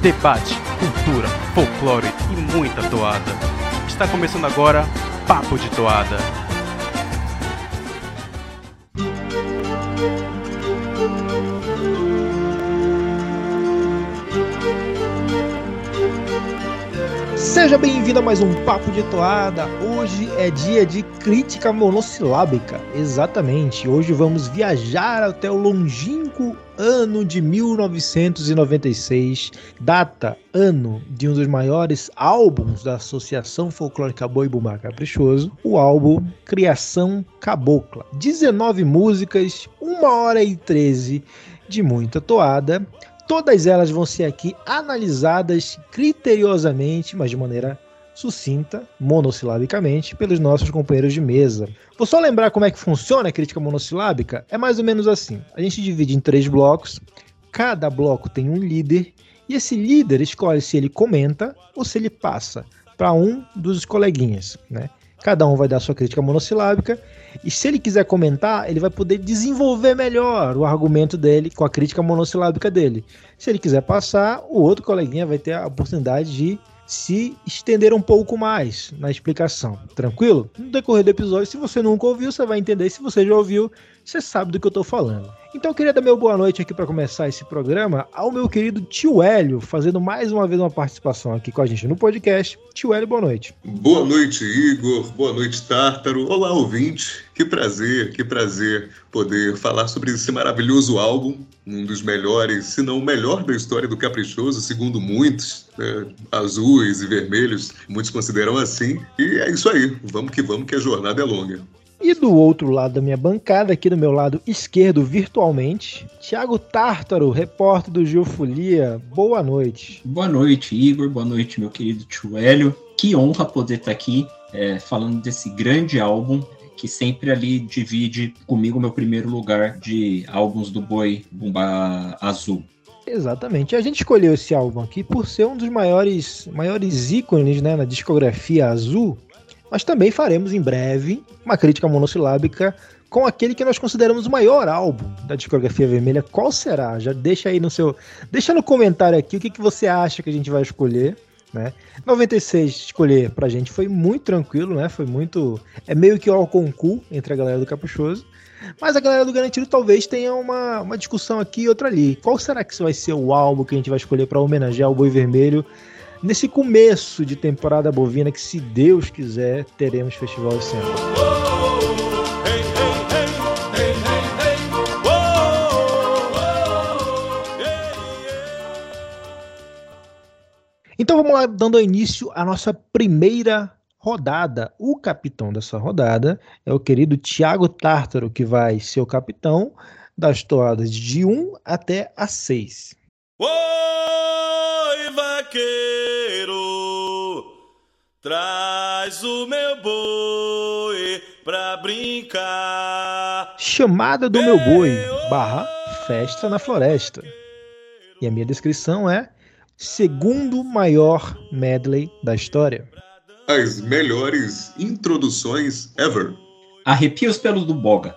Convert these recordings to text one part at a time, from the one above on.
debate, cultura, folclore e muita toada. Está começando agora Papo de Toada. Seja bem-vindo a mais um Papo de Toada. Hoje é dia de crítica monossilábica. Exatamente. Hoje vamos viajar até o longínquo ano de 1996, data, ano de um dos maiores álbuns da Associação Folclórica Boi Bumba Caprichoso, o álbum Criação Cabocla. 19 músicas, 1 hora e 13 de muita toada Todas elas vão ser aqui analisadas criteriosamente, mas de maneira sucinta, monossilabicamente, pelos nossos companheiros de mesa. Vou só lembrar como é que funciona a crítica monossilábica? É mais ou menos assim. A gente divide em três blocos, cada bloco tem um líder, e esse líder escolhe se ele comenta ou se ele passa para um dos coleguinhas, né? Cada um vai dar sua crítica monossilábica e se ele quiser comentar, ele vai poder desenvolver melhor o argumento dele com a crítica monossilábica dele. Se ele quiser passar, o outro coleguinha vai ter a oportunidade de se estender um pouco mais na explicação. Tranquilo? No decorrer do episódio, se você nunca ouviu, você vai entender. Se você já ouviu, você sabe do que eu estou falando. Então eu queria dar meu boa noite aqui para começar esse programa ao meu querido tio Hélio, fazendo mais uma vez uma participação aqui com a gente no podcast. Tio Hélio, boa noite. Boa noite, Igor. Boa noite, Tártaro. Olá, ouvinte. Que prazer, que prazer poder falar sobre esse maravilhoso álbum, um dos melhores, se não o melhor da história do Caprichoso, segundo muitos, né? azuis e vermelhos, muitos consideram assim. E é isso aí, vamos que vamos, que a jornada é longa. E do outro lado da minha bancada, aqui do meu lado esquerdo, virtualmente, Thiago Tártaro, repórter do Geofolia. Boa noite. Boa noite, Igor. Boa noite, meu querido tio Hélio. Que honra poder estar aqui é, falando desse grande álbum que sempre ali divide comigo meu primeiro lugar de álbuns do Boi Bumba Azul. Exatamente. A gente escolheu esse álbum aqui por ser um dos maiores, maiores ícones né, na discografia azul mas também faremos em breve uma crítica monossilábica com aquele que nós consideramos o maior álbum da discografia vermelha. Qual será? Já deixa aí no seu. Deixa no comentário aqui o que, que você acha que a gente vai escolher. Né? 96 escolher pra gente foi muito tranquilo, né? Foi muito. É meio que o concurso entre a galera do Capuchoso. Mas a galera do Garantido talvez tenha uma, uma discussão aqui e outra ali. Qual será que vai ser o álbum que a gente vai escolher para homenagear o Boi Vermelho nesse começo de temporada bovina que, se Deus quiser, teremos festival esse ano. Então vamos lá, dando início à nossa primeira rodada. O capitão dessa rodada é o querido Tiago Tártaro, que vai ser o capitão das toadas de 1 até a 6. Oi, vaqueiro, traz o meu boi pra brincar. Chamada do meu boi, barra festa na floresta. E a minha descrição é segundo maior medley da história. As melhores introduções ever. Arrepia os pelos do Boga.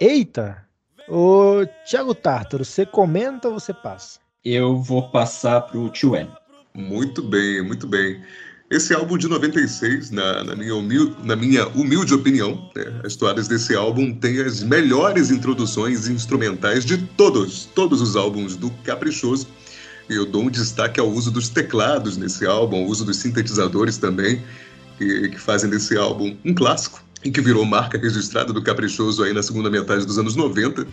Eita! Ô, Thiago Tártaro, você comenta ou você passa? eu vou passar para o Tio N. Muito bem, muito bem. Esse álbum de 96, na, na, minha, humilde, na minha humilde opinião, né, as toadas desse álbum têm as melhores introduções instrumentais de todos, todos os álbuns do Caprichoso. Eu dou um destaque ao uso dos teclados nesse álbum, ao uso dos sintetizadores também, que, que fazem desse álbum um clássico, e que virou marca registrada do Caprichoso aí na segunda metade dos anos 90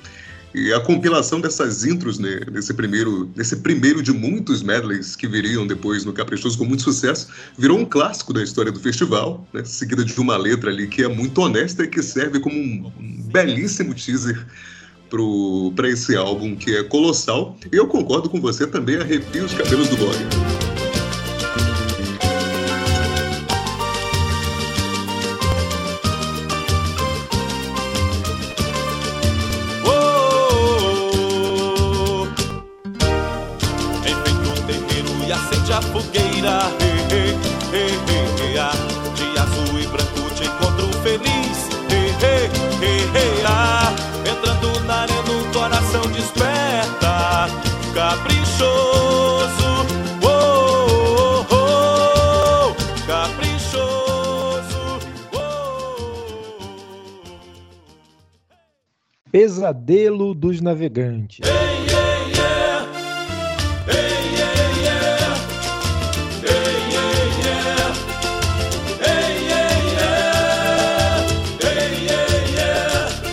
e a compilação dessas intros, né, nesse primeiro, nesse primeiro de muitos medleys que viriam depois no Caprichoso com muito sucesso, virou um clássico da história do festival, né, seguida de uma letra ali que é muito honesta e que serve como um, belíssimo teaser para esse álbum que é colossal. E eu concordo com você também, arrepio os cabelos do Boga. Pesadelo dos Navegantes.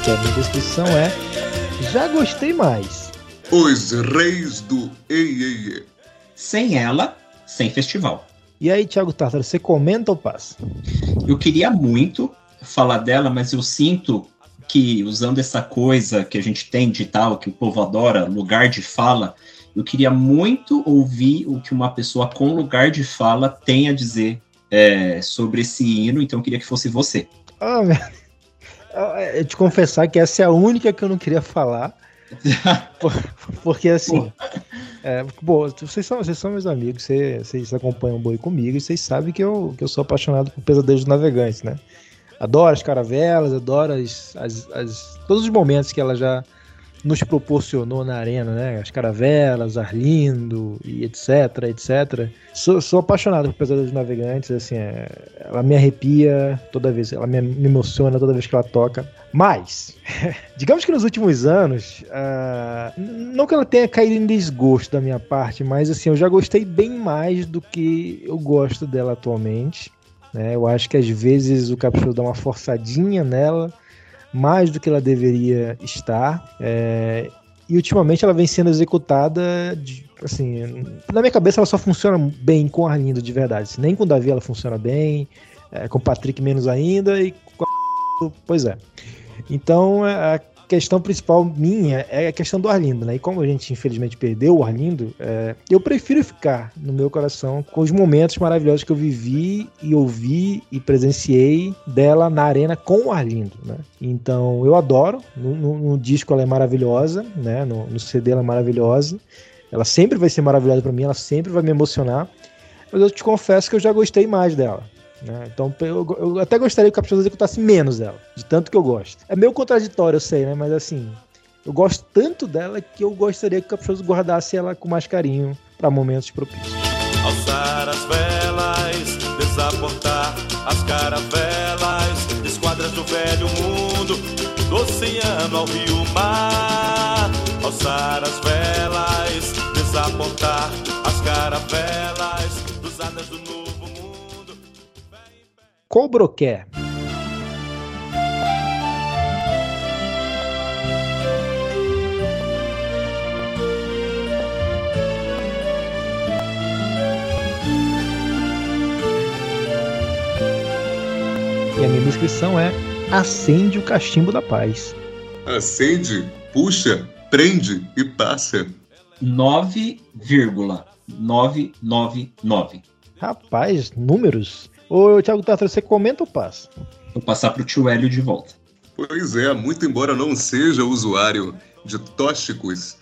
Que a minha descrição é Já gostei mais. Os Reis do Ei Ei Ei. Sem ela, sem festival. E aí, Thiago Tartar, você comenta ou passa? Eu queria muito falar dela, mas eu sinto que usando essa coisa que a gente tem de tal, que o povo adora, lugar de fala, eu queria muito ouvir o que uma pessoa com lugar de fala tem a dizer é, sobre esse hino, então eu queria que fosse você. Ah, meu... Eu te confessar que essa é a única que eu não queria falar. porque assim. É, bom, vocês são, vocês são meus amigos, vocês, vocês acompanham o boi comigo e vocês sabem que eu, que eu sou apaixonado por Pesadelos Navegantes, né? Adoro as caravelas, adoro as, as, as, todos os momentos que ela já nos proporcionou na arena, né? As caravelas, Arlindo e etc, etc. Sou, sou apaixonado por Pesadelos Navegantes, assim, é, ela me arrepia toda vez, ela me, me, emociona toda vez que ela toca. Mas, digamos que nos últimos anos, uh, não que ela tenha caído em desgosto da minha parte, mas assim, eu já gostei bem mais do que eu gosto dela atualmente. Né? Eu acho que às vezes o Caprichoso dá uma forçadinha nela, mais do que ela deveria estar. É... E ultimamente ela vem sendo executada, de, assim, na minha cabeça ela só funciona bem com o Arlindo de verdade. Assim, nem com o Davi ela funciona bem, é, com o Patrick menos ainda, e com a... Pois é. Então a questão principal minha é a questão do Arlindo, né? E como a gente infelizmente perdeu o Arlindo, é, eu prefiro ficar no meu coração com os momentos maravilhosos que eu vivi e ouvi e presenciei dela na arena com o Arlindo, né? Então eu adoro, no, no, no disco ela é maravilhosa, né? No, no CD ela é maravilhosa, ela sempre vai ser maravilhosa para mim, ela sempre vai me emocionar, mas eu te confesso que eu já gostei mais dela. Né? Então eu, eu, até gostaria que o Caprichoso executasse menos dela, de tanto que eu gosto. É meio contraditório, eu sei, né? Mas assim, eu gosto tanto dela que eu gostaria que o Caprichoso guardasse ela com mais carinho para momentos propícios. Alçar as velas, desapontar as caravelas, esquadras do velho mundo, do oceano ao rio mar. Alçar as velas, desapontar as caravelas, cruzadas do novo Cobroqué. E a minha descrição é Acende o cachimbo da paz. Acende, puxa, prende e passa. 9,999. Rapaz, números. Ô, Thiago Tatra, você comenta ou passa? Vou passar pro tio Hélio de volta. Pois é, muito embora não seja usuário de tóxicos,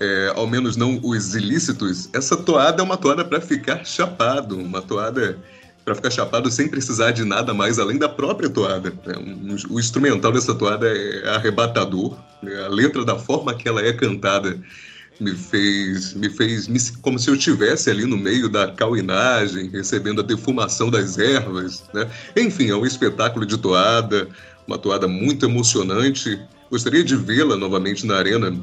é, ao menos não os ilícitos, essa toada é uma toada para ficar chapado, uma toada para ficar chapado sem precisar de nada mais além da própria toada. É, um, o instrumental dessa toada é arrebatador, né? a letra da forma que ela é cantada me fez, me fez me, como se eu estivesse ali no meio da cauinagem, recebendo a defumação das ervas, né? Enfim, é um espetáculo de toada, uma toada muito emocionante. Gostaria de vê-la novamente na arena,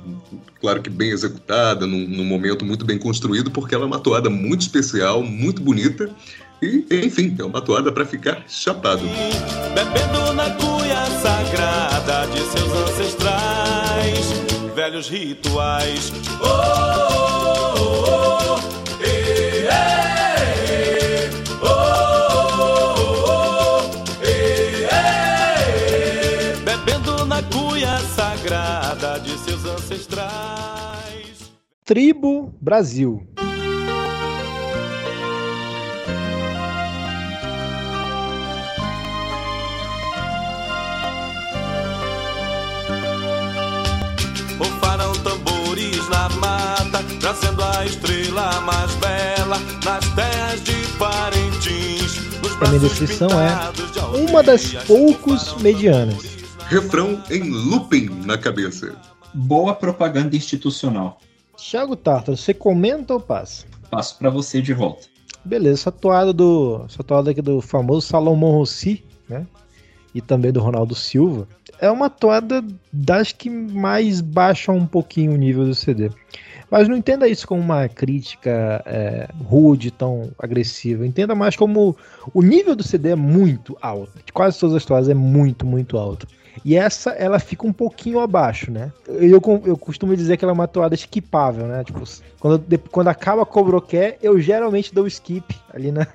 claro que bem executada, num, num, momento muito bem construído, porque ela é uma toada muito especial, muito bonita e, enfim, é uma toada para ficar chapado. Bebendo na cuia sagrada de seus ancestrais velhos rituais. Oh, oh, oh, oh eh, eh, oh, eh, eh, Bebendo na cuia sagrada de seus ancestrais. Tribo Brasil. Trazendo a estrela mais bela nas terras de Parintins. A minha descrição é uma das poucos medianas. Refrão em looping na cabeça. Boa propaganda institucional. Thiago Tartar, você comenta ou passa? Passo para você de volta. Beleza, essa toada do, essa toada aqui do famoso Salomão Rossi, né? E também do Ronaldo Silva. É uma toada das que mais baixam um pouquinho o nível do CD. Mas não entenda isso como uma crítica é, rude, tão agressiva. Entenda mais como o nível do CD é muito alto. De quase todas as toadas é muito, muito alto. E essa, ela fica um pouquinho abaixo, né? Eu, eu costumo dizer que ela é uma toada skipável, né? Tipo, quando, quando acaba Cobroqué, eu geralmente dou skip ali na,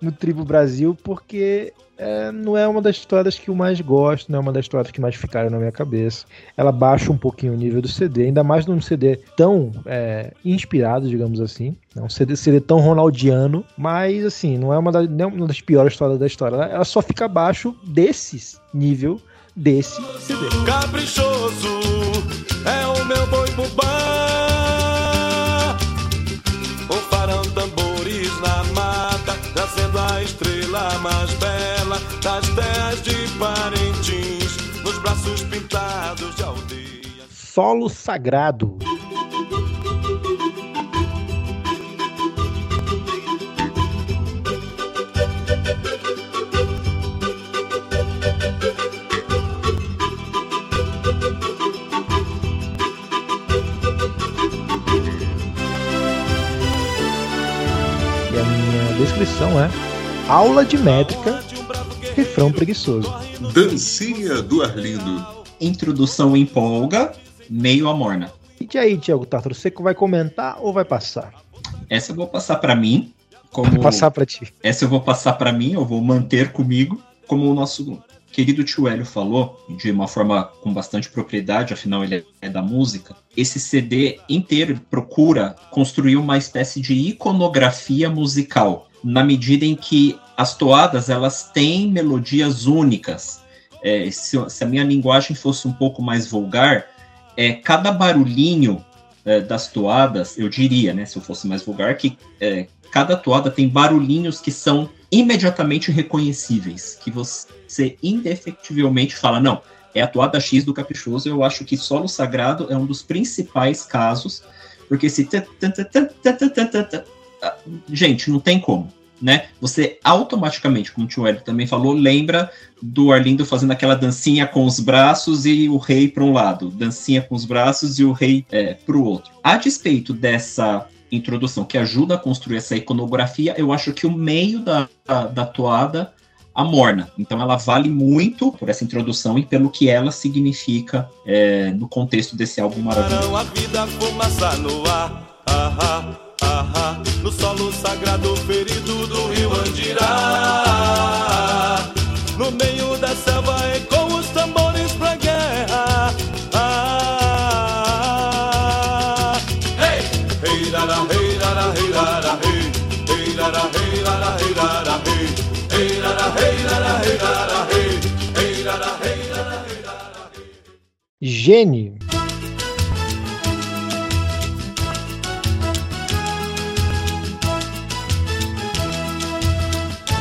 no Tribo Brasil, porque é, não é uma das histórias que eu mais gosto, não é uma das histórias que mais ficaram na minha cabeça. Ela baixa um pouquinho o nível do CD, ainda mais num CD tão é, inspirado, digamos assim. É um CD, CD tão ronaldiano, mas assim, não é uma, não é uma das piores histórias da história. Ela só fica abaixo desse nível desse CD. Caprichoso é o meu boi bubá. Braços pintados de aldeia. Solo sagrado. descrição é aula de métrica, refrão preguiçoso. Dancinha do Arlindo. Introdução empolga, meio amorna. E aí, Tiago Tartaro, você vai comentar ou vai passar? Essa eu vou passar para mim. Como... Vou passar para ti. Essa eu vou passar para mim, eu vou manter comigo, como o nosso querido tio Hélio falou, de uma forma com bastante propriedade, afinal ele é da música, esse CD inteiro procura construir uma espécie de iconografia musical na medida em que as toadas elas têm melodias únicas. É, se, se, a minha linguagem fosse um pouco mais vulgar, é, cada barulhinho é, das toadas, eu diria, né, se eu fosse mais vulgar, que é, cada toada tem barulhinhos que são imediatamente reconhecíveis, que você indefectivelmente fala, não, é a toada X do Caprichoso, eu acho que Solo Sagrado é um dos principais casos, porque se gente, não tem como. Né? Você automaticamente, como o tio Hélio também falou, lembra do Arlindo fazendo aquela dancinha com os braços e o rei para um lado, dancinha com os braços e o rei é, para o outro. A despeito dessa introdução que ajuda a construir essa iconografia, eu acho que o meio da, da, da toada amorna. Então ela vale muito por essa introdução e pelo que ela significa é, no contexto desse álbum maravilhoso. Ah, ah ah, no solo sagrado ferido do rio Andirá. No meio da selva e com os tambores pra guerra. Ah, hey! Hey, rara, hey, rara, hey, rara, hey. Hey, rara, hey, rara, hey, rara, hey. Hey, rara, hey, rara, hey, rara, hey. Hey, rara, hey, rara, hey, rara, hey. Gene.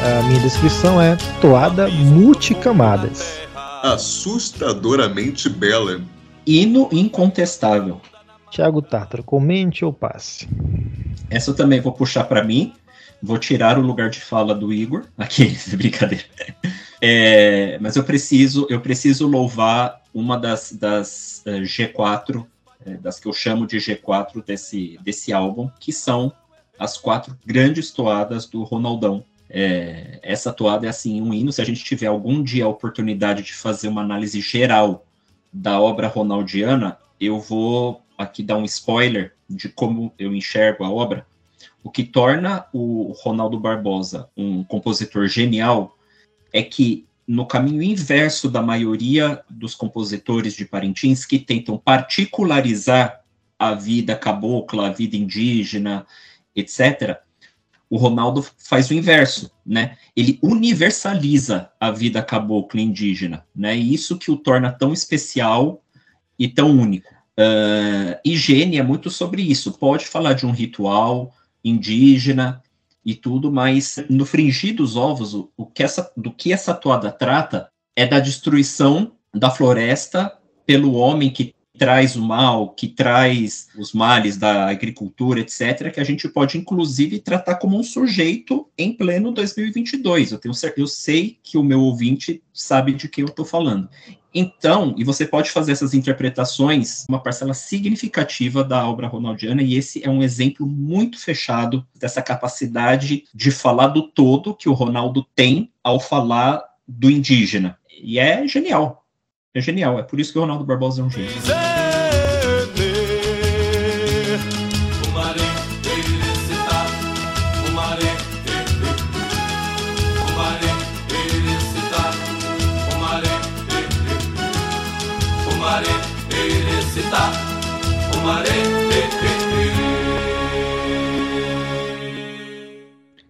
A minha descrição é toada multicamadas. Assustadoramente bela. Hino incontestável. Tiago Tártaro, comente ou passe? Essa eu também vou puxar para mim. Vou tirar o lugar de fala do Igor. Aqui, brincadeira. É, mas eu preciso, eu preciso louvar uma das, das uh, eh, G4, é, das que eu chamo de G4 desse, desse álbum, que são as quatro grandes toadas do Ronaldão, é, essa toada é assim um hino. Se a gente tiver algum dia a oportunidade de fazer uma análise geral da obra ronaldiana, eu vou aqui dar um spoiler de como eu enxergo a obra. O que torna o Ronaldo Barbosa um compositor genial é que no caminho inverso da maioria dos compositores de Parintins que tentam particularizar a vida cabocla, a vida indígena, etc o Ronaldo faz o inverso, né? Ele universaliza a vida cabocla indígena, né? E isso que o torna tão especial e tão único. Uh, e é muito sobre isso. Pode falar de um ritual indígena e tudo, mas no fringir dos ovos, o, o que essa, do que essa toada trata é da destruição da floresta pelo homem que traz o mal, que traz os males da agricultura, etc., que a gente pode, inclusive, tratar como um sujeito em pleno 2022. Eu, tenho, eu sei que o meu ouvinte sabe de quem eu estou falando. Então, e você pode fazer essas interpretações, uma parcela significativa da obra ronaldiana, e esse é um exemplo muito fechado dessa capacidade de falar do todo que o Ronaldo tem ao falar do indígena. E é genial. É genial. É por isso que o Ronaldo Barbosa é um gênio.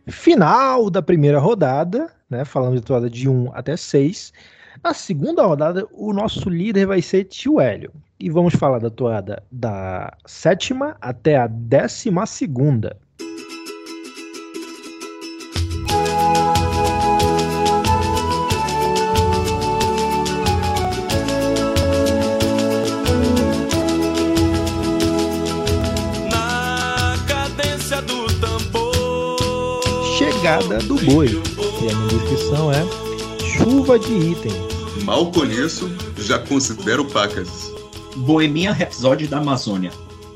Final da primeira rodada, né? Falando de toada de 1 até 6. Na segunda rodada, o nosso líder vai ser Tio Hélio. E vamos falar da toada da sétima até a décima segunda. cadência do tambor. Chegada do boi. E a minha descrição é chuva de itens. Mal conheço, já considero pacas. Boemia Rhapsody da Amazônia.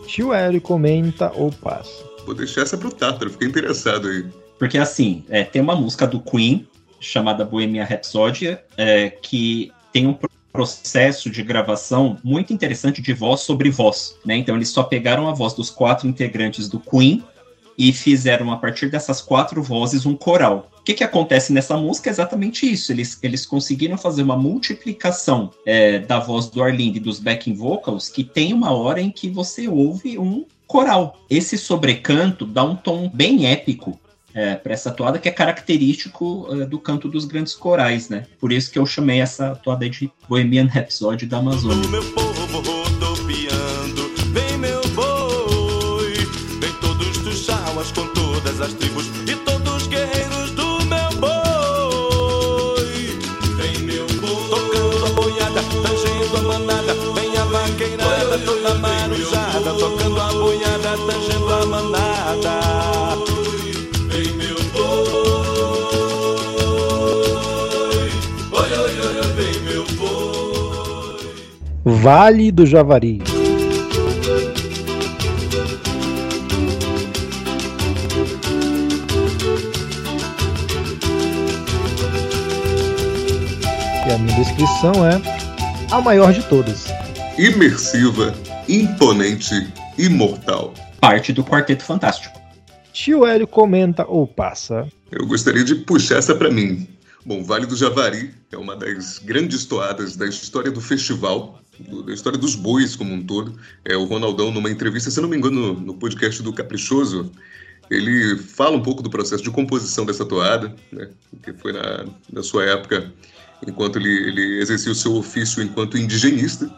Tio Hélio comenta ou passa. Vou deixar essa pro Tátaro, fiquei interessado aí. Porque assim, é, tem uma música do Queen chamada Bohemia Rhapsody é, que tem um processo de gravação muito interessante de voz sobre voz, né? Então eles só pegaram a voz dos quatro integrantes do Queen e fizeram a partir dessas quatro vozes um coral. O que, que acontece nessa música? É exatamente isso. Eles, eles conseguiram fazer uma multiplicação é, da voz do Arlindo e dos backing vocals que tem uma hora em que você ouve um coral. Esse sobrecanto dá um tom bem épico é, para essa toada que é característico é, do canto dos grandes corais, né? Por isso que eu chamei essa toada de Bohemian Rhapsody da Amazônia. Meu povo rodopiando, vem meu boi, vem todos dos com todas as tribos e todos Vale do Javari. E a minha descrição é a maior de todas. Imersiva, imponente, imortal. Parte do Quarteto Fantástico. Tio Hélio comenta ou passa. Eu gostaria de puxar essa para mim. Bom, Vale do Javari é uma das grandes toadas da história do festival, da história dos bois como um todo. É o Ronaldão, numa entrevista, se não me engano, no, podcast do Caprichoso, ele fala um pouco do processo de composição dessa toada, né, que foi na, na sua época, enquanto ele, ele exercia o seu ofício enquanto indigenista.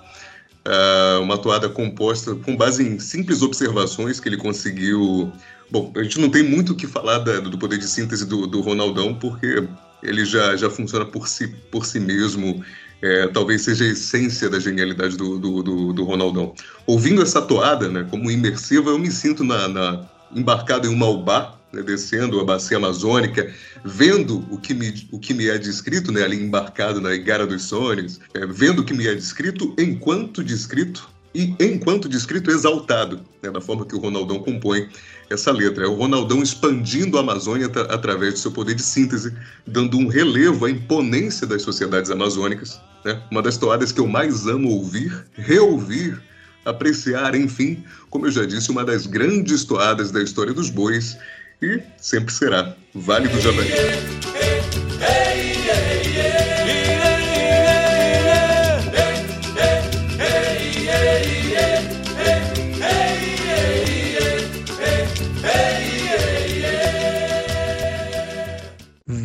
Ah, uma toada composta com base em simples observações que ele conseguiu. Bom, a gente não tem muito o que falar da- do poder de síntese do, do Ronaldão, porque ele já, já funciona por si, por si mesmo. É, talvez seja a essência da genialidade do, do, do, do Ronaldão. Ouvindo essa toada, né, como imersiva, eu me sinto na, na- embarcado em uma ubá, né, descendo a bacia amazônica, vendo o que me, o que me é descrito, né, ali embarcado na Igara dos Sonhos, é, vendo o que me é descrito enquanto descrito e enquanto descrito exaltado, né, da forma que o Ronaldão compõe essa letra. É o Ronaldão expandindo a Amazônia atra- através do seu poder de síntese, dando um relevo à imponência das sociedades amazônicas. Né? Uma das toadas que eu mais amo ouvir, reouvir, apreciar, enfim, como eu já disse, uma das grandes toadas da história dos bois e sempre será. Vale do Javari.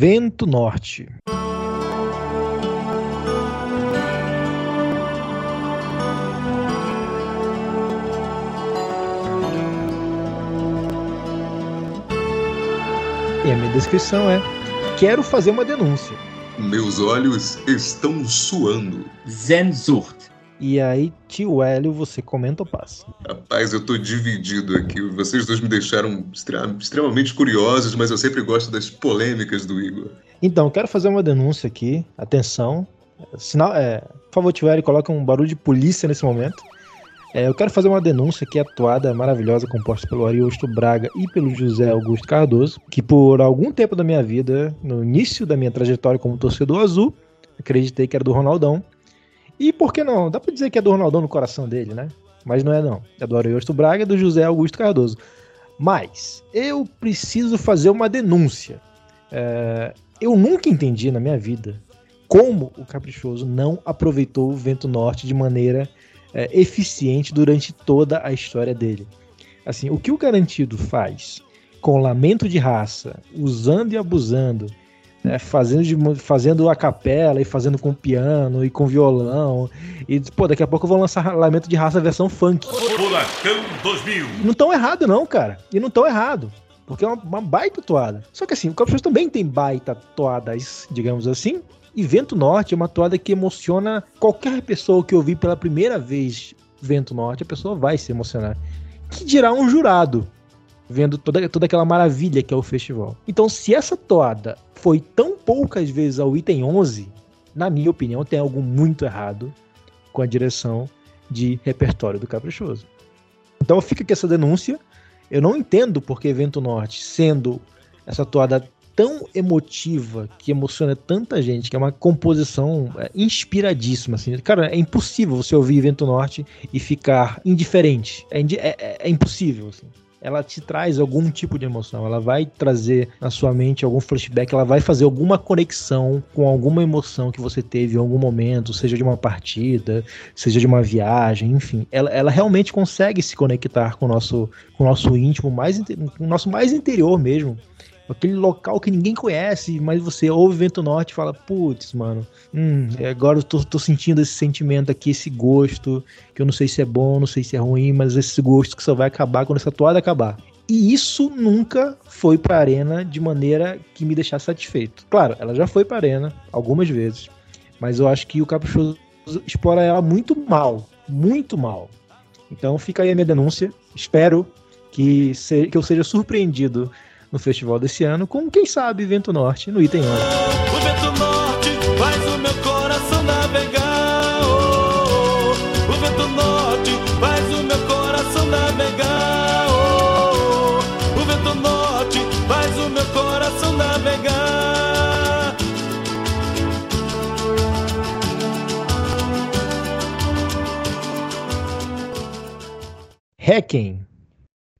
Vento Norte. E a minha descrição é: quero fazer uma denúncia. Meus olhos estão suando. Zenzurt. E aí, tio Hélio, você comenta ou passa? Rapaz, eu tô dividido aqui. Vocês dois me deixaram extremamente curiosos, mas eu sempre gosto das polêmicas do Igor. Então, quero fazer uma denúncia aqui. Atenção. Sinal, é, por favor, tio Hélio, coloca um barulho de polícia nesse momento. É, eu quero fazer uma denúncia aqui, atuada maravilhosa, composta pelo Ariosto Braga e pelo José Augusto Cardoso, que por algum tempo da minha vida, no início da minha trajetória como torcedor azul, acreditei que era do Ronaldão, e por que não? Dá pra dizer que é do Ronaldão no coração dele, né? Mas não é não. É do Ariosto Braga e do José Augusto Cardoso. Mas eu preciso fazer uma denúncia. É, eu nunca entendi na minha vida como o Caprichoso não aproveitou o vento norte de maneira é, eficiente durante toda a história dele. Assim, o que o Garantido faz com lamento de raça, usando e abusando né, fazendo, de, fazendo a capela e fazendo com piano e com violão. E, pô, daqui a pouco eu vou lançar Lamento de Raça versão funk. Furacão 2000. Não tão errado, não, cara. E não tão errado. Porque é uma, uma baita toada. Só que assim, o Caprichoso também tem baita toadas, digamos assim. E Vento Norte é uma toada que emociona qualquer pessoa que ouvir pela primeira vez Vento Norte, a pessoa vai se emocionar. Que dirá um jurado vendo toda, toda aquela maravilha que é o festival. Então, se essa toada foi tão poucas vezes ao item 11, na minha opinião, tem algo muito errado com a direção de repertório do Caprichoso. Então fica aqui essa denúncia. Eu não entendo porque Evento Norte, sendo essa toada tão emotiva, que emociona tanta gente, que é uma composição é, inspiradíssima, assim. Cara, é impossível você ouvir Evento Norte e ficar indiferente. É, é, é impossível, assim ela te traz algum tipo de emoção, ela vai trazer na sua mente algum flashback, ela vai fazer alguma conexão com alguma emoção que você teve em algum momento, seja de uma partida, seja de uma viagem, enfim. Ela, ela realmente consegue se conectar com o nosso, com o nosso íntimo, mais, com o nosso mais interior mesmo aquele local que ninguém conhece, mas você ouve Vento Norte e fala, putz, mano, hum, agora eu tô, tô, sentindo esse sentimento aqui, esse gosto, que eu não sei se é bom, não sei se é ruim, mas esse gosto que só vai acabar quando essa toada acabar. E isso nunca foi pra arena de maneira que me deixasse satisfeito. Claro, ela já foi pra arena algumas vezes, mas eu acho que o Caprichoso explora ela muito mal, muito mal. Então fica aí a minha denúncia. Espero que, se, que eu seja surpreendido no festival desse ano, com quem sabe Vento Norte no item 11. O vento norte faz o meu coração navegar. Oh, oh. O vento norte faz o meu coração navegar. Oh, oh. O vento norte faz o meu coração navegar. Requiem,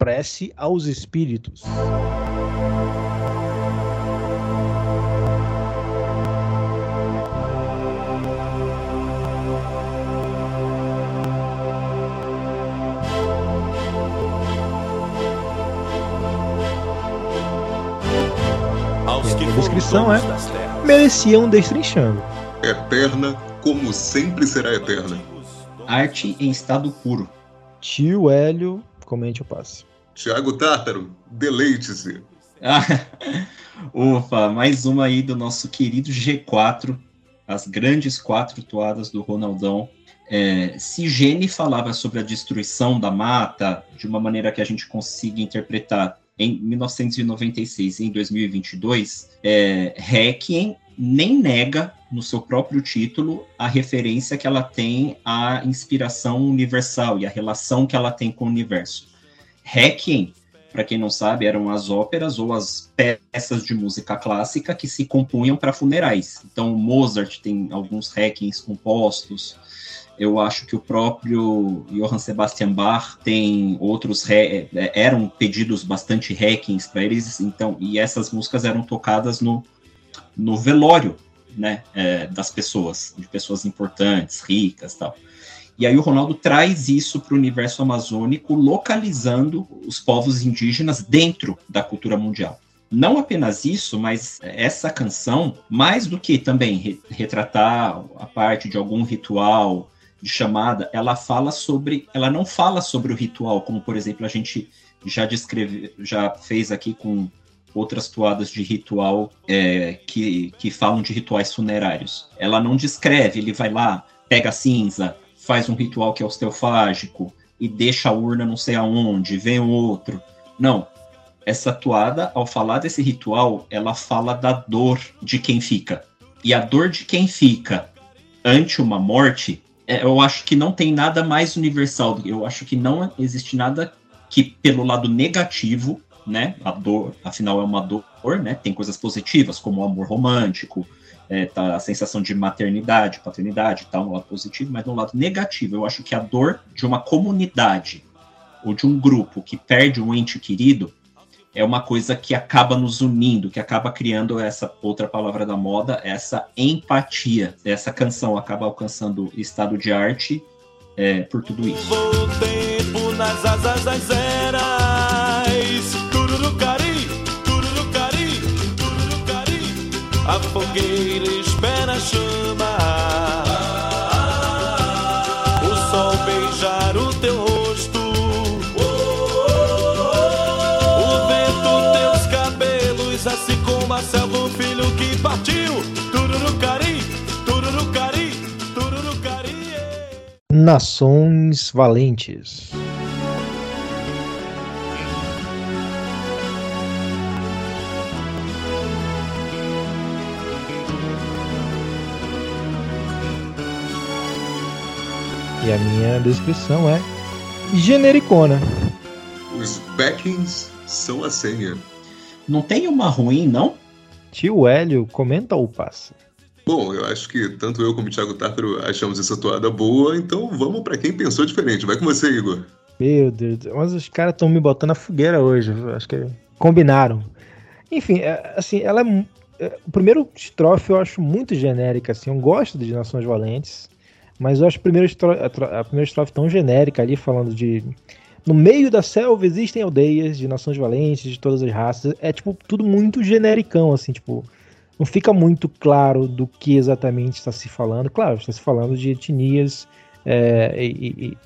prece aos espíritos. a descrição é mereciam destrinchando. Eterna como sempre será eterna. Arte em estado puro. Tio Hélio, comente o passe. Tiago Tártaro, deleite-se. Ufa, mais uma aí do nosso querido G4, as grandes quatro toadas do Ronaldão. É, se Gene falava sobre a destruição da mata de uma maneira que a gente consiga interpretar em 1996 e em 2022, é, nem nega no seu próprio título a referência que ela tem à inspiração universal e a relação que ela tem com o universo. Requiem, para quem não sabe, eram as óperas ou as peças de música clássica que se compunham para funerais. Então, Mozart tem alguns requiems compostos, eu acho que o próprio Johann Sebastian Bach tem outros é, eram pedidos bastante hackings para eles, então e essas músicas eram tocadas no, no velório, né, é, das pessoas, de pessoas importantes, ricas, tal. E aí o Ronaldo traz isso para o universo amazônico, localizando os povos indígenas dentro da cultura mundial. Não apenas isso, mas essa canção, mais do que também retratar a parte de algum ritual de chamada, ela fala sobre, ela não fala sobre o ritual, como por exemplo a gente já descreve, já fez aqui com outras toadas de ritual é, que, que falam de rituais funerários. Ela não descreve, ele vai lá, pega a cinza, faz um ritual que é osteofágico e deixa a urna não sei aonde, vem o outro. Não. Essa toada, ao falar desse ritual, ela fala da dor de quem fica. E a dor de quem fica ante uma morte, é, eu acho que não tem nada mais universal. Eu acho que não existe nada que, pelo lado negativo, né? A dor, afinal, é uma dor, né? Tem coisas positivas, como o amor romântico, é, tá, a sensação de maternidade, paternidade, tá, um lado positivo, mas no lado negativo, eu acho que a dor de uma comunidade ou de um grupo que perde um ente querido é uma coisa que acaba nos unindo, que acaba criando essa outra palavra da moda, essa empatia. Essa canção acaba alcançando estado de arte é, por tudo isso. Vou tempo nas asas das fogueira espera a chama. O sol beijar o teu rosto. O vento teus cabelos, assim como a selva, um filho que partiu. Tururucari, tururucari, tururucari. Nações Valentes. E a minha descrição é genericona. Os backings são a senha. Não tem uma ruim, não? Tio Hélio, comenta ou passa? Bom, eu acho que tanto eu como o Thiago Tártaro achamos essa toada boa, então vamos pra quem pensou diferente. Vai com você, Igor. Meu Deus, mas os caras estão me botando na fogueira hoje. Acho que combinaram. Enfim, é, assim, ela é, é, O primeiro estrofe eu acho muito genérica, assim. Eu gosto de Nações Valentes, mas eu acho a primeira, a primeira estrofe tão genérica ali, falando de. No meio da selva existem aldeias de nações valentes, de todas as raças. É, tipo, tudo muito genericão, assim, tipo. Não fica muito claro do que exatamente está se falando. Claro, está se falando de etnias é, e- e-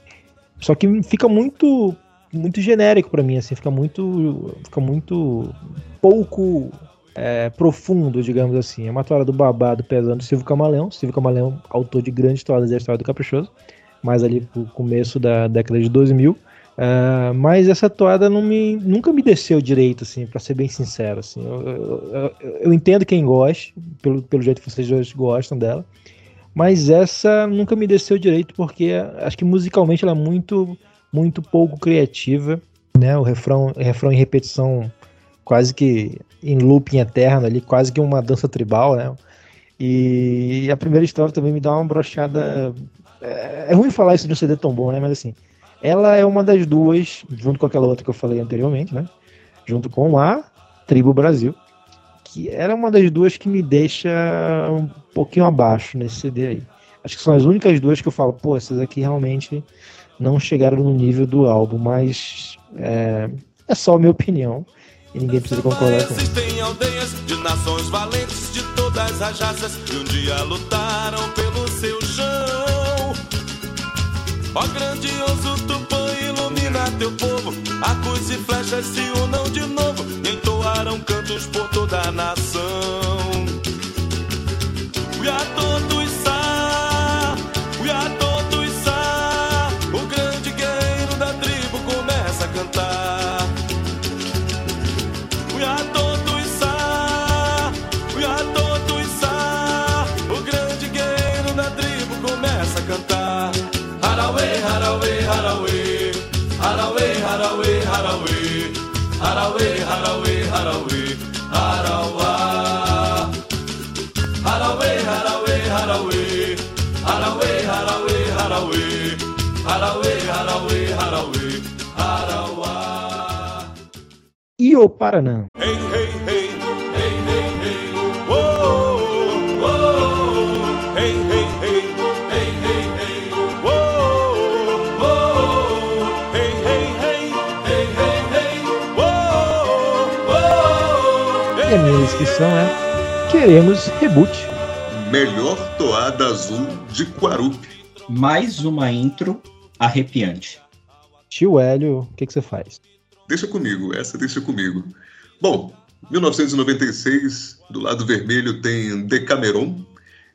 só que fica muito muito genérico pra mim, assim, fica muito fica muito pouco é, profundo, digamos assim. É uma toalha do babado pesando Silvio Camaleão. Silvio Camaleão, autor de grandes toalhas da história do Caprichoso, mais ali pro começo da década de 2000. Ah, mas essa toada não me, nunca me desceu direito, assim, para ser bem sincero. Assim. Eu, eu- eu- eu entendo quem gosta, pelo, pelo jeito que vocês gostam dela, mas essa nunca me desceu direito porque acho que musicalmente ela é muito muito pouco criativa, né? O refrão, refrão em repetição quase que em looping eterno ali, quase que uma dança tribal, né? E a primeira história também me dá uma brochada. É, é ruim falar isso de um CD tão bom, né? Mas assim, ela é uma das duas, junto com aquela outra que eu falei anteriormente, né? Junto com a Tribo Brasil, que era uma das duas que me deixa um pouquinho abaixo nesse CD aí. Acho que são as únicas duas que eu falo, pô, essas aqui realmente não chegaram no nível do álbum, mas é, é só a minha opinião e ninguém precisa concordar com. Existem aldeias de nações valentes de todas as raças que um dia lutaram pelo seu chão. Ó grandioso Tupã, ilumina teu povo. Arcos e flechas se unam de novo. E entoaram cantos por toda a nação. E a todos harawe harawe harawe harawa harawe harawe harawe harawe harawe harawe harawe harawe harawe harawa e o Paraná. Hey. A minha descrição é Queremos Reboot. Melhor toada azul de Quarup. Mais uma intro arrepiante. Tio Hélio, o que, que você faz? Deixa comigo, essa deixa comigo. Bom, 1996, do lado vermelho tem Decameron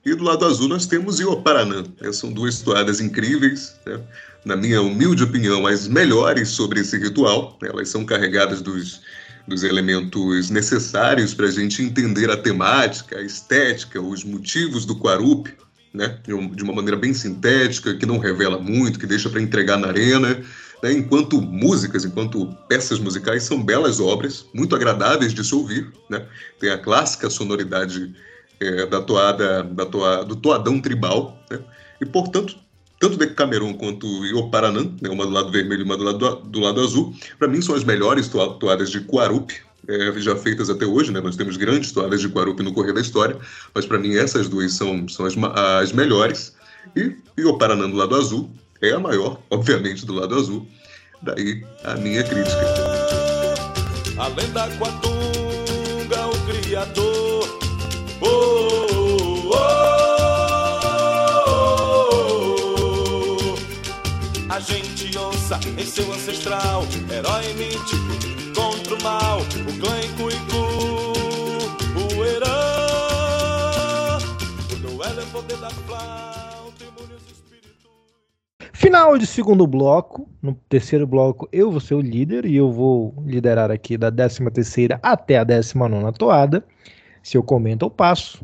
E do lado azul nós temos Ioparanã. São duas toadas incríveis, né? na minha humilde opinião, as melhores sobre esse ritual. Elas são carregadas dos, dos elementos necessários para a gente entender a temática, a estética, os motivos do Quarup, né? de uma maneira bem sintética, que não revela muito, que deixa para entregar na arena. Né? Enquanto músicas, enquanto peças musicais, são belas obras, muito agradáveis de se ouvir. Né? Tem a clássica sonoridade é, da toada, da toa, do toadão tribal, né? e portanto tanto Decameron quanto Ioparanã, né, uma do lado vermelho e uma do lado, do lado azul, para mim são as melhores toadas de Quarup, é, já feitas até hoje, né? Nós temos grandes toadas de Quarup no correr da história, mas para mim essas duas são, são as, as melhores. E Ioparanã do lado azul é a maior, obviamente, do lado azul. Daí a minha crítica. Quatunga, o Criador. Oh, em seu ancestral, herói mítico contra o mal, o clã Cuicu, o Herã. O duelo é poder da flauta, imune os espíritos. Final de segundo bloco. No terceiro bloco, eu vou ser o líder e eu vou liderar aqui da 13 terceira até a 19 nona toada. Se eu comento, eu passo.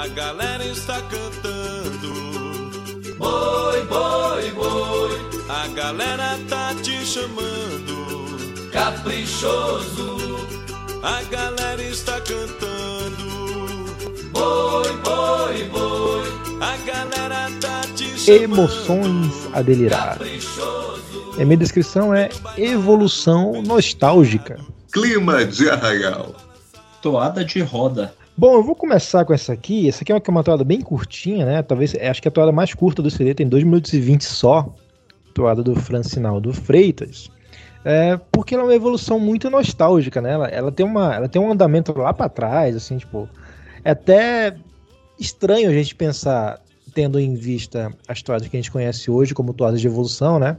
A galera está cantando. Boi, boi, boi. A galera tá te chamando. Caprichoso. A galera está cantando. Boi, boi, boi. A galera tá te chamando. Emoções a delirar. Caprichoso. E a minha descrição é evolução nostálgica. Clima de arraial. Toada de roda. Bom, eu vou começar com essa aqui. Essa aqui é uma, é uma toada bem curtinha, né? Talvez, acho que é a toada mais curta do CD, tem 2 minutos e 20 só. Toada do Francinaldo Freitas. É, porque ela é uma evolução muito nostálgica, né? Ela, ela, tem, uma, ela tem um andamento lá para trás, assim, tipo. É até estranho a gente pensar, tendo em vista as toadas que a gente conhece hoje como toadas de evolução, né?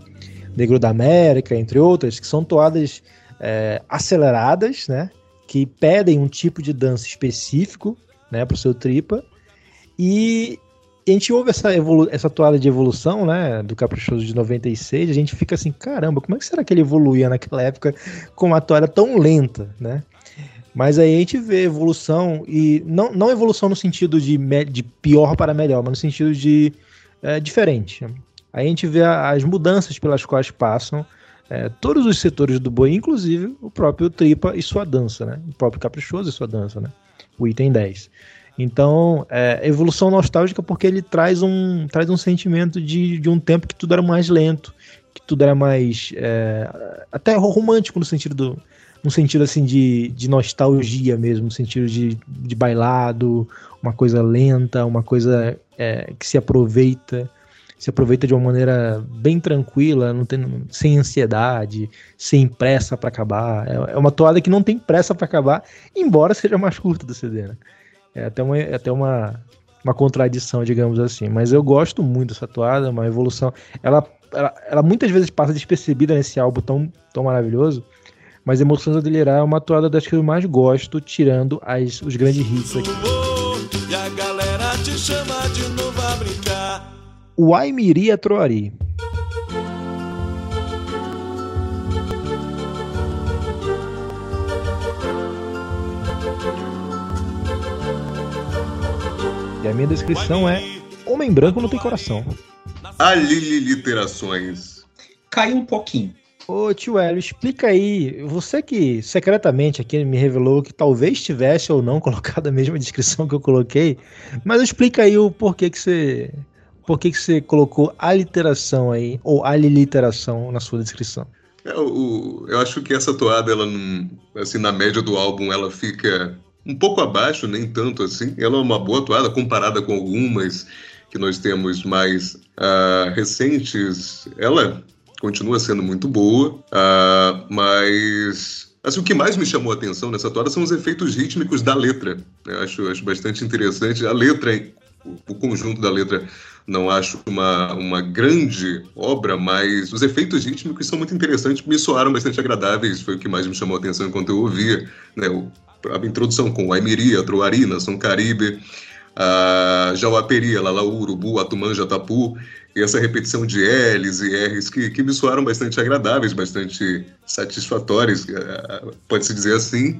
Negro da América, entre outras, que são toadas é, aceleradas, né? Que pedem um tipo de dança específico, né? Para o seu tripa. E a gente ouve essa, essa toada de evolução, né? Do Caprichoso de 96, a gente fica assim, caramba, como é que será que ele evoluía naquela época com uma toada tão lenta, né? Mas aí a gente vê evolução, e não, não evolução no sentido de, de pior para melhor, mas no sentido de é, diferente. Aí a gente vê as mudanças pelas quais passam é, todos os setores do boi, inclusive o próprio Tripa e sua dança, né? O próprio Caprichoso e sua dança, né? O item 10. Então, é, evolução nostálgica porque ele traz um, traz um sentimento de, de um tempo que tudo era mais lento, que tudo era mais. É, até romântico no sentido do. No sentido assim de, de nostalgia mesmo, no sentido de, de bailado, uma coisa lenta, uma coisa é, que se aproveita se aproveita de uma maneira bem tranquila, não tem, sem ansiedade, sem pressa para acabar. É, é, uma toada que não tem pressa para acabar, embora seja mais curta do CD, né? É até uma, é até uma, uma contradição, digamos assim. Mas eu gosto muito dessa toada, é uma evolução. Ela, ela, ela, muitas vezes passa despercebida nesse álbum tão, tão maravilhoso. Mas Emoções a é uma toada das que eu mais gosto, tirando as, os grandes hits aqui. E a galera te chama O Aimiri Troari. E a minha descrição é: Homem branco não tem coração. Aliliterações. Caiu um pouquinho. Ô tio Hélio, explica aí. Você que secretamente aqui me revelou que talvez tivesse ou não colocado a mesma descrição que eu coloquei, mas explica aí o porquê que você. Por que, que você colocou aliteração aí, ou aliliteração na sua descrição? É, o, eu acho que essa toada, ela não, assim, na média do álbum, ela fica um pouco abaixo, nem tanto assim. Ela é uma boa toada comparada com algumas que nós temos mais uh, recentes. Ela continua sendo muito boa, uh, mas assim, o que mais me chamou a atenção nessa toada são os efeitos rítmicos da letra. Eu acho, acho bastante interessante. A letra, o conjunto da letra não acho uma, uma grande obra, mas os efeitos rítmicos são muito interessantes, me soaram bastante agradáveis, foi o que mais me chamou a atenção enquanto eu ouvia, né, a introdução com o Aimiri, a Troarina, São Caribe, a Jauaperi, Lalaú, Urubu, Atumã, Jatapu, e essa repetição de L's e R's que, que me soaram bastante agradáveis, bastante satisfatórios, eh, pode-se dizer assim,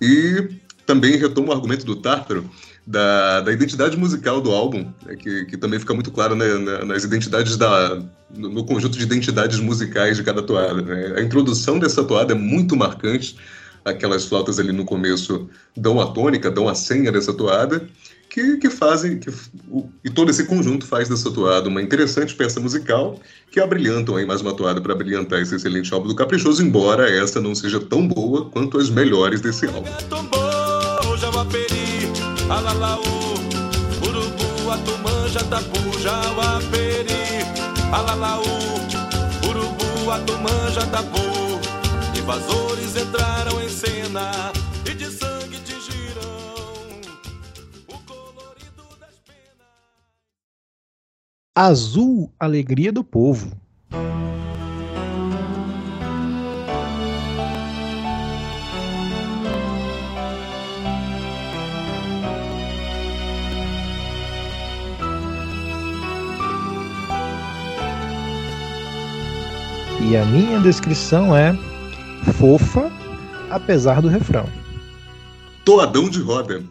e também retomo o argumento do Tártaro, da, da identidade musical do álbum, né, que, que também fica muito claro né, nas identidades da. No, no, conjunto de identidades musicais de cada toada. Né? A introdução dessa toada é muito marcante, aquelas flautas ali no começo dão a tônica, dão a senha dessa toada, que, que fazem. Que, o, e todo esse conjunto faz dessa toada uma interessante peça musical que abrilhantam aí mais uma toada para brilhantar esse excelente álbum do Caprichoso, embora essa não seja tão boa quanto as melhores desse álbum. Alalaú, Urubu, Atumã, Jatapu, Jauaperi. Alalaú, Urubu, Atumã, Jatapu. Invasores entraram em cena e de sangue tingiram o colorido das penas. Azul, alegria do povo. E a minha descrição é fofa, apesar do refrão. Toadão de roda.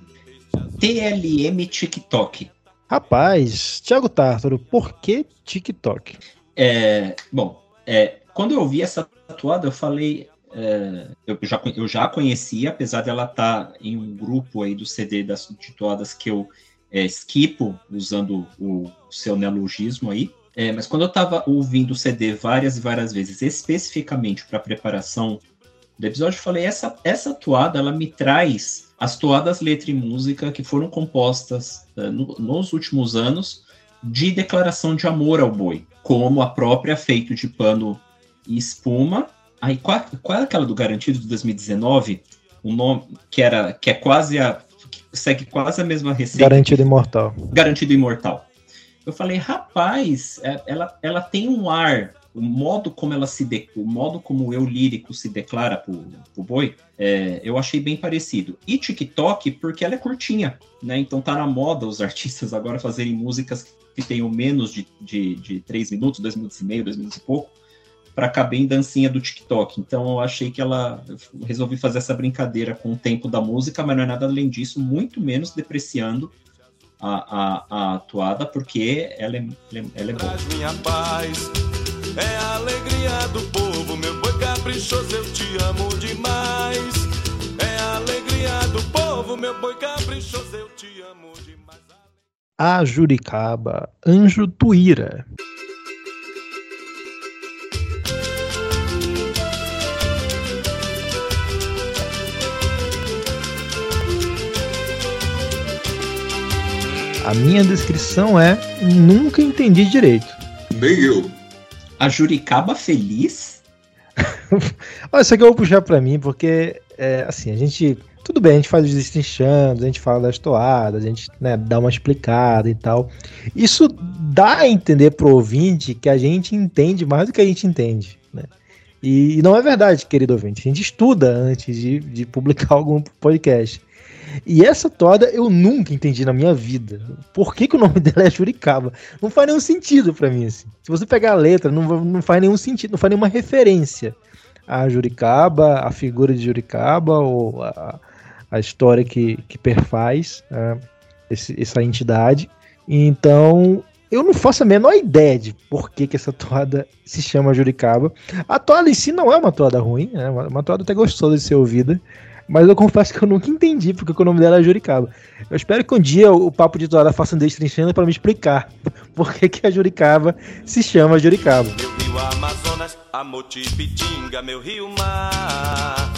TLM TikTok. Rapaz, Thiago Tártaro, por que TikTok? É, bom, é, quando eu ouvi essa tatuada, eu falei. É, eu, já, eu já conhecia, apesar dela estar tá em um grupo aí do CD das tatuadas que eu é, esquipo, usando o, o seu neologismo aí. É, mas quando eu estava ouvindo o CD várias e várias vezes, especificamente para preparação do episódio, eu falei: essa, essa toada ela me traz as toadas letra e música que foram compostas uh, no, nos últimos anos de declaração de amor ao boi, como a própria Feito de Pano e Espuma. Aí, qual, qual é aquela do Garantido de 2019? O nome que era que é quase a segue quase a mesma receita. Garantido Imortal. Garantido Imortal. Eu falei, rapaz, é, ela, ela tem um ar, o modo como ela se de, o modo como eu lírico se declara pro, pro boi, é, eu achei bem parecido. E TikTok, porque ela é curtinha, né? Então tá na moda os artistas agora fazerem músicas que tenham menos de, de, de 3 minutos, 2 minutos e meio, 2 minutos e pouco, para caber em dancinha do TikTok. Então eu achei que ela. Resolvi fazer essa brincadeira com o tempo da música, mas não é nada além disso, muito menos depreciando a, a, a toada, porque ela é, ela é boa. Minha paz é a alegria do povo, meu boi caprichoso, eu te amo demais. É a alegria do povo, meu boi caprichoso, eu te amo demais. A Juricaba, Anjo Tuíra. A minha descrição é: nunca entendi direito. Nem eu. A Juricaba feliz? Olha, isso aqui eu vou puxar pra mim, porque, é, assim, a gente. Tudo bem, a gente faz os destrinchando, a gente fala das toadas, a gente né, dá uma explicada e tal. Isso dá a entender pro ouvinte que a gente entende mais do que a gente entende, né? E, e não é verdade, querido ouvinte. A gente estuda antes de, de publicar algum podcast. E essa toada eu nunca entendi na minha vida. Por que, que o nome dela é Juricaba? Não faz nenhum sentido para mim, assim. Se você pegar a letra, não, não faz nenhum sentido, não faz nenhuma referência a Juricaba, a figura de Juricaba, ou a, a história que, que perfaz né, esse, essa entidade. Então, eu não faço a menor ideia de por que, que essa toada se chama Juricaba. A toada em si não é uma toada ruim, é uma, uma toada até gostosa de ser ouvida. Mas eu confesso que eu nunca entendi porque o nome dela é Juricaba. Eu espero que um dia o Papo de Toada faça um destrinchando para me explicar por que, que a Juricaba se chama Juricaba. Meu rio Amazonas, meu rio mar.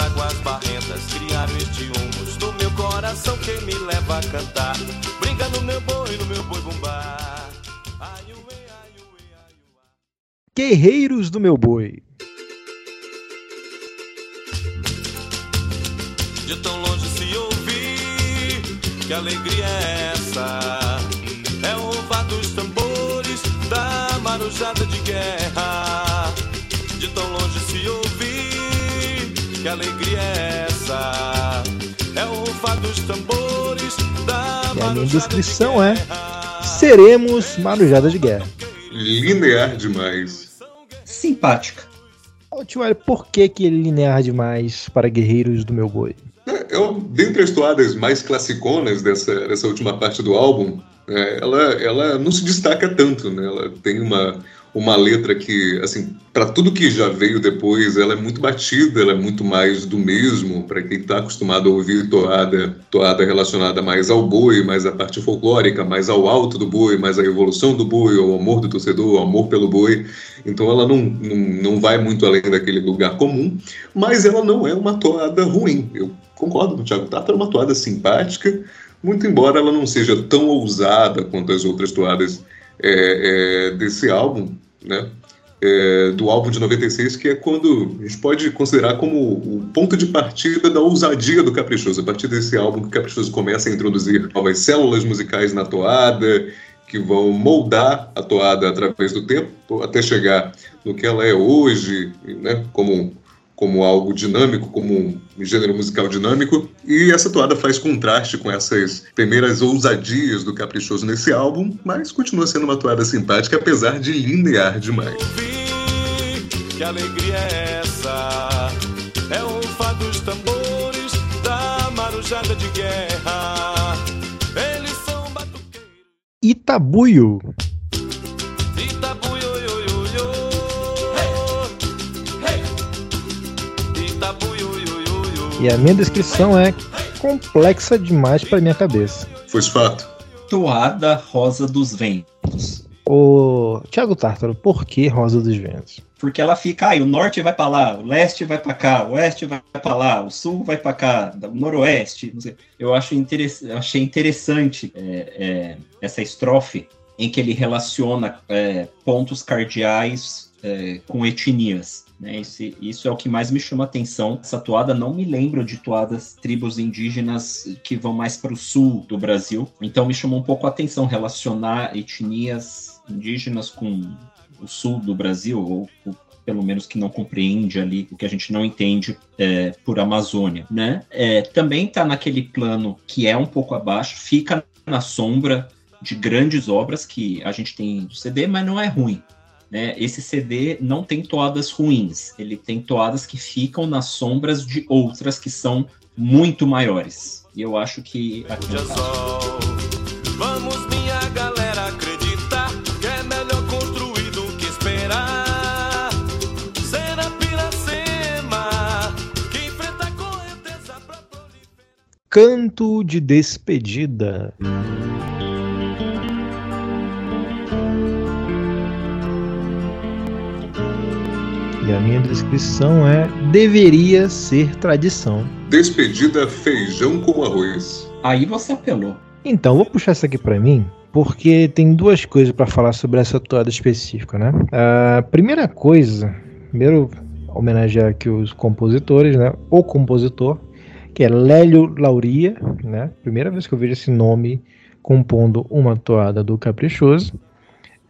Águas barrentas criaram este humus do meu coração que me leva a cantar. Brinca no meu boi, no meu boi bumbá. Guerreiros do meu boi. De tão longe se ouvir. Que alegria é essa? É ouvir marujada de guerra. De tão longe se ouvir, que alegria é essa? É o rufar dos tambores da E a minha marujada descrição de é: guerra. seremos marujada de guerra. Linear demais. Simpática. Ô tio por que que é linear demais para guerreiros do meu boi? É, eu, dentre as toadas mais classiconas dessa, dessa última parte do álbum, é, ela, ela não se destaca tanto, né? Ela tem uma, uma letra que, assim, para tudo que já veio depois, ela é muito batida, ela é muito mais do mesmo, para quem está acostumado a ouvir toada, toada relacionada mais ao boi, mais à parte folclórica, mais ao alto do boi, mais à evolução do boi, ao amor do torcedor, ao amor pelo boi. Então ela não, não, não vai muito além daquele lugar comum, mas ela não é uma toada ruim. Eu concordo com o Thiago Tata, é uma toada simpática, muito embora ela não seja tão ousada quanto as outras toadas é, é, desse álbum, né? É, do álbum de 96, que é quando a gente pode considerar como o ponto de partida da ousadia do Caprichoso. A partir desse álbum o Caprichoso começa a introduzir novas células musicais na toada, que vão moldar a toada através do tempo, até chegar no que ela é hoje, né, como, como algo dinâmico, como um gênero musical dinâmico. E essa toada faz contraste com essas primeiras ousadias do Caprichoso nesse álbum, mas continua sendo uma toada simpática, apesar de linear demais. que alegria é essa? É o rufar dos tambores da marujada de guerra. Eles são batuqueiros. Itabuio. E a minha descrição é complexa demais para minha cabeça. Foi esse fato? Toada Rosa dos Ventos. Ô, Thiago Tártaro, por que Rosa dos Ventos? Porque ela fica, aí o norte vai para lá, o leste vai para cá, o oeste vai para lá, o sul vai para cá, o noroeste. Não sei. Eu acho interess eu achei interessante é, é, essa estrofe em que ele relaciona é, pontos cardeais é, com etnias. Né? Esse- isso é o que mais me chama atenção. Essa toada não me lembra de toadas tribos indígenas que vão mais para o sul do Brasil. Então me chamou um pouco a atenção relacionar etnias indígenas com o sul do Brasil, ou, ou pelo menos que não compreende ali o que a gente não entende é, por Amazônia, né? É, também está naquele plano que é um pouco abaixo, fica na sombra de grandes obras que a gente tem no CD, mas não é ruim. Né? Esse CD não tem toadas ruins, ele tem toadas que ficam nas sombras de outras que são muito maiores. E eu acho que aqui é sol. Vamos, minha galera, acreditar que é melhor construir do que esperar. Será Piracema que enfrenta a correnteza pra proliferar. Canto de despedida. E a minha descrição é: deveria ser tradição. Despedida feijão com arroz. Aí você apelou. Então, vou puxar isso aqui pra mim, porque tem duas coisas pra falar sobre essa toada específica, né? A primeira coisa, primeiro homenagear aqui os compositores, né? O compositor, que é Lélio Lauria, né? Primeira vez que eu vejo esse nome compondo uma toada do Caprichoso.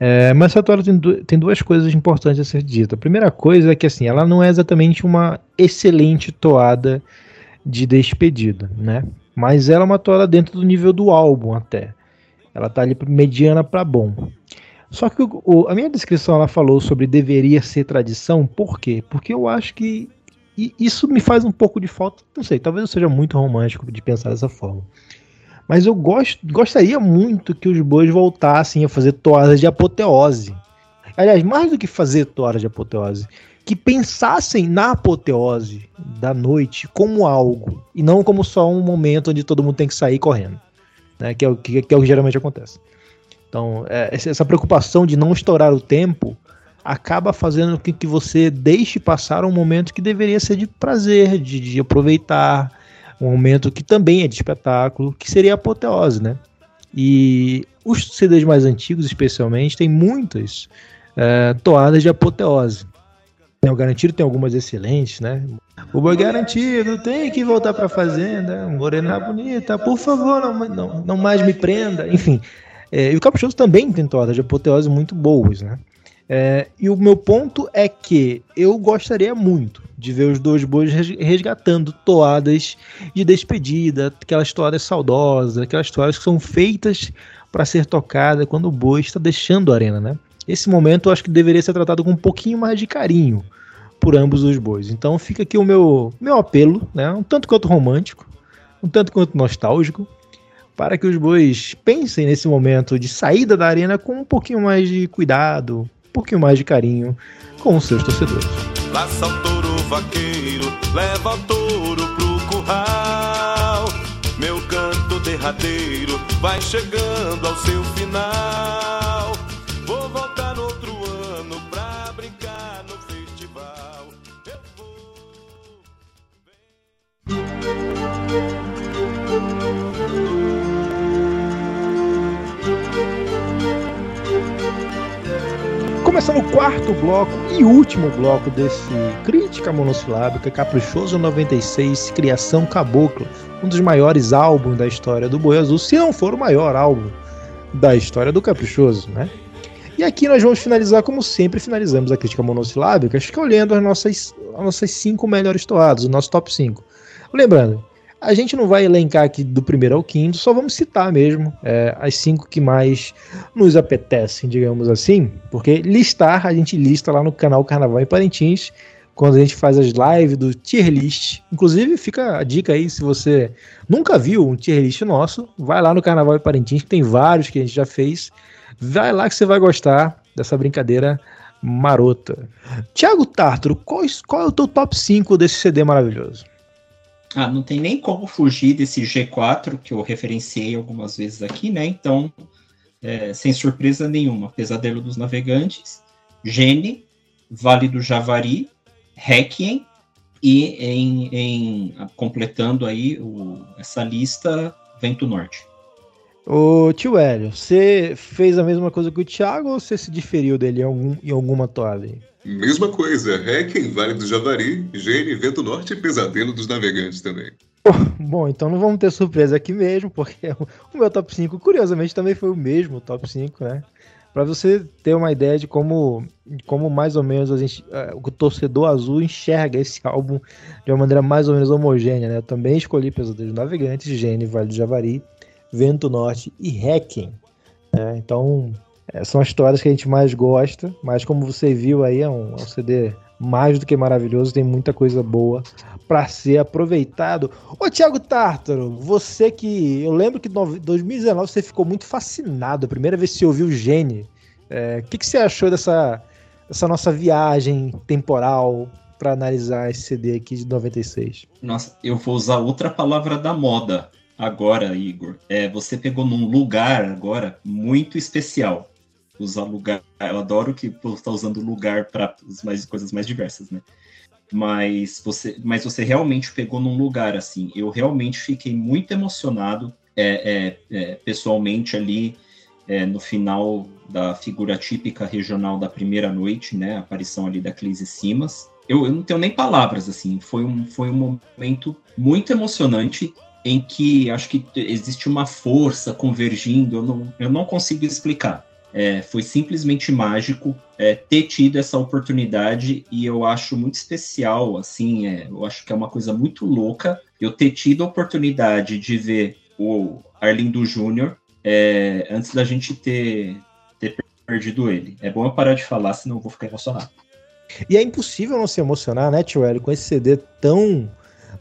É, mas essa toada tem, du- tem duas coisas importantes a ser dita. A primeira coisa é que assim, ela não é exatamente uma excelente toada de despedida, né? Mas ela é uma toada dentro do nível do álbum até. Ela tá ali mediana para bom. Só que o- o- a minha descrição ela falou sobre deveria ser tradição, por quê? Porque eu acho que isso me faz um pouco de falta, não sei, talvez eu seja muito romântico de pensar dessa forma. Mas eu gosto, gostaria muito que os bois voltassem a fazer toadas de apoteose. Aliás, mais do que fazer toadas de apoteose, que pensassem na apoteose da noite como algo e não como só um momento onde todo mundo tem que sair correndo, né? Que é o que, que é o que geralmente acontece. Então, é, essa essa preocupação de não estourar o tempo acaba fazendo com que você deixe passar um momento que deveria ser de prazer, de, de aproveitar, um momento que também é de espetáculo, que seria a apoteose, né? E os CDs mais antigos, especialmente, tem muitas é, toadas de apoteose. O Garantido tem algumas excelentes, né? O Boi Garantido tem que voltar pra fazenda, morena bonita, por favor, não, não, não mais me prenda. Enfim, é, e o Caprichoso também tem toadas de apoteose muito boas, né? É, e o meu ponto é que eu gostaria muito de ver os dois bois resgatando toadas de despedida, aquelas toadas saudosas, aquelas toadas que são feitas para ser tocada quando o boi está deixando a arena, né? Esse momento eu acho que deveria ser tratado com um pouquinho mais de carinho por ambos os bois. Então fica aqui o meu, meu apelo, né? Um tanto quanto romântico, um tanto quanto nostálgico, para que os bois pensem nesse momento de saída da arena com um pouquinho mais de cuidado, pouquinho mais de carinho com os seus torcedores. Laça o touro vaqueiro, leva o touro pro curral. Meu canto derradeiro vai chegando ao seu final. Vou voltar no outro ano pra brincar no festival. Eu vou. Começando o quarto bloco e último bloco desse Crítica Monossilábica Caprichoso 96 Criação Cabocla, um dos maiores álbuns da história do Boi Azul, se não for o maior álbum da história do Caprichoso, né? E aqui nós vamos finalizar, como sempre finalizamos a crítica monossilábica, escolhendo as nossas, as nossas cinco melhores toadas, o nosso top 5. Lembrando, a gente não vai elencar aqui do primeiro ao quinto, só vamos citar mesmo é, as cinco que mais nos apetecem, digamos assim, porque listar a gente lista lá no canal Carnaval em Parintins, quando a gente faz as lives do tier list. Inclusive, fica a dica aí, se você nunca viu um tier list nosso, vai lá no Carnaval em Parintins, que tem vários que a gente já fez. Vai lá que você vai gostar dessa brincadeira marota. Tiago Tartaro, qual, qual é o teu top 5 desse CD maravilhoso? Ah, não tem nem como fugir desse G4 que eu referenciei algumas vezes aqui, né? Então, é, sem surpresa nenhuma, Pesadelo dos Navegantes, Gene, Vale do Javari, Requiem e em, em completando aí o, essa lista, Vento Norte. Ô tio Hélio, você fez a mesma coisa que o Thiago ou você se diferiu dele em, algum, em alguma toada aí? Mesma coisa, Requiem, Vale do Javari, Gene, Vento Norte e Pesadelo dos Navegantes também. Bom, então não vamos ter surpresa aqui mesmo, porque o meu top 5, curiosamente, também foi o mesmo top 5, né? Para você ter uma ideia de como, como mais ou menos gente, uh, o torcedor azul enxerga esse álbum de uma maneira mais ou menos homogênea, né? Eu também escolhi Pesadelo dos Navegantes, Gene, Vale do Javari, Vento Norte e Hacking. Né? Então, é, são as histórias que a gente mais gosta, mas como você viu aí, é um, é um CD mais do que maravilhoso, tem muita coisa boa para ser aproveitado. Ô Thiago Tártaro, você que. Eu lembro que em 2019 você ficou muito fascinado, a primeira vez que você ouviu o Gene. O é, que, que você achou dessa, dessa nossa viagem temporal para analisar esse CD aqui de 96? Nossa, eu vou usar outra palavra da moda agora, Igor. É, você pegou num lugar agora muito especial. Usar lugar, eu adoro que você está usando lugar para mais coisas mais diversas, né? Mas você, mas você realmente pegou num lugar assim. Eu realmente fiquei muito emocionado, é, é, é pessoalmente ali é, no final da figura típica regional da primeira noite, né? A aparição ali da Clísia Simas. Eu, eu, não tenho nem palavras, assim. Foi um, foi um momento muito emocionante em que acho que existe uma força convergindo, eu não, eu não consigo explicar. É, foi simplesmente mágico é, ter tido essa oportunidade e eu acho muito especial, assim, é, eu acho que é uma coisa muito louca eu ter tido a oportunidade de ver o Arlindo Júnior é, antes da gente ter, ter perdido ele. É bom eu parar de falar, senão eu vou ficar emocionado. E é impossível não se emocionar, né, Tio Hélio, com esse CD tão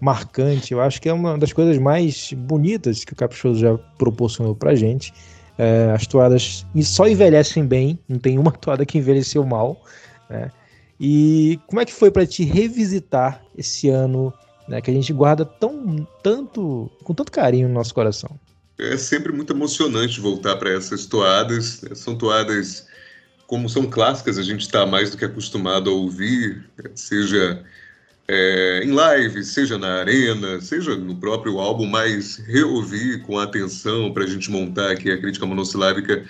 marcante. Eu acho que é uma das coisas mais bonitas que o Caprichoso já proporcionou pra gente. É, as toadas só envelhecem bem, não tem uma toada que envelheceu mal. Né? E como é que foi para te revisitar esse ano né, que a gente guarda tão tanto com tanto carinho no nosso coração? É sempre muito emocionante voltar para essas toadas. São toadas como são clássicas, a gente está mais do que acostumado a ouvir, seja é, em live, seja na arena, seja no próprio álbum, mas reouvir com atenção para a gente montar aqui a crítica monossilábica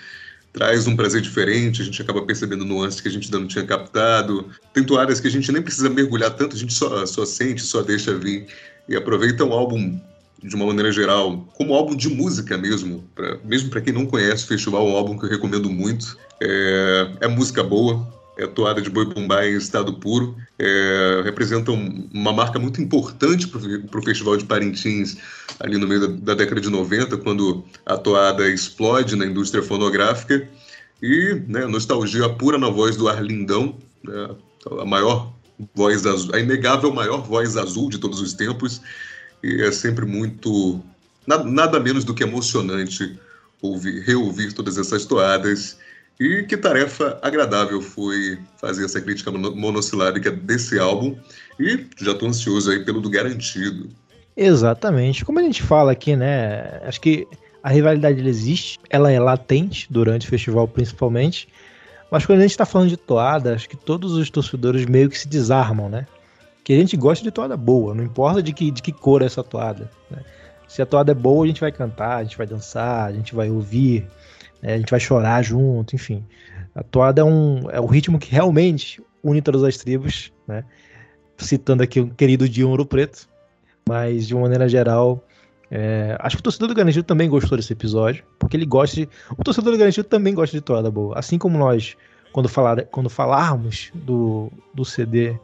traz um prazer diferente, a gente acaba percebendo nuances que a gente ainda não tinha captado. Tem toadas que a gente nem precisa mergulhar tanto, a gente só, só sente, só deixa vir e aproveita um álbum de uma maneira geral, como álbum de música mesmo, pra, mesmo para quem não conhece o festival, é um álbum que eu recomendo muito. É, é música boa, é, toada de boi bumbá em estado puro. É, representam uma marca muito importante para o Festival de Parintins, ali no meio da, da, década de 90, quando a toada explode na indústria fonográfica. E né, nostalgia pura na voz do Arlindão, né, a maior voz azul, a inegável maior voz azul de todos os tempos. E é sempre muito. Nada, nada menos do que emocionante ouvir, reouvir todas essas toadas e que tarefa agradável foi fazer essa crítica monossilábica desse álbum. E já estou ansioso aí pelo do Garantido. Exatamente. Como a gente fala aqui, né? Acho que a rivalidade existe, ela é latente durante o festival principalmente. Mas quando a gente está falando de toada, acho que todos os torcedores meio que se desarmam, né? Que a gente gosta de toada boa, não importa de que, de que cor é essa toada. Né? Se a toada é boa, a gente vai cantar, a gente vai dançar, a gente vai ouvir, é, a gente vai chorar junto, enfim. A toada é, um, é o ritmo que realmente une todas as tribos, né? Citando aqui o querido Dion Ouro Preto, mas de uma maneira geral, é, acho que o torcedor do Garantido também gostou desse episódio, porque ele gosta de. O torcedor do Garantido também gosta de toada boa. Assim como nós, quando, falar, quando falarmos do, do CD,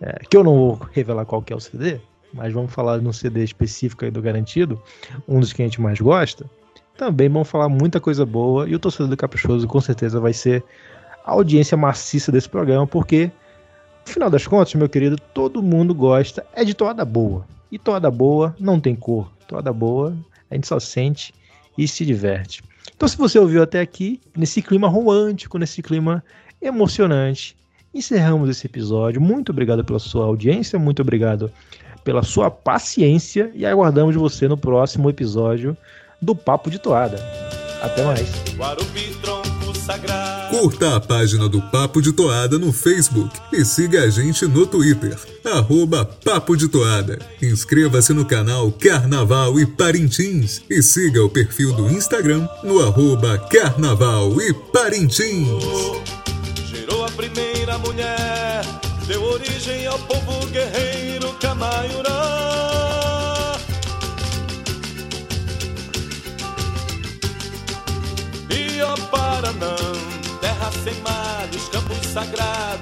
é, que eu não vou revelar qual que é o CD, mas vamos falar no CD específico aí do Garantido, um dos que a gente mais gosta também vão falar muita coisa boa e o torcedor do Caprichoso com certeza vai ser a audiência maciça desse programa, porque, no final das contas, meu querido, todo mundo gosta é de toada boa. E toada boa não tem cor. Toada boa a gente só sente e se diverte. Então, se você ouviu até aqui, nesse clima romântico, nesse clima emocionante, encerramos esse episódio. Muito obrigado pela sua audiência, muito obrigado pela sua paciência e aguardamos você no próximo episódio do Papo de Toada. Até mais. Curta a página do Papo de Toada no Facebook e siga a gente no Twitter, arroba Papo de Toada. Inscreva-se no canal Carnaval e Parintins e siga o perfil do Instagram no arroba Carnaval e Parintins. Gerou a primeira mulher, deu origem ao povo guerreiro Camaiurã. Paranã, terra sem mares, campos sagrados,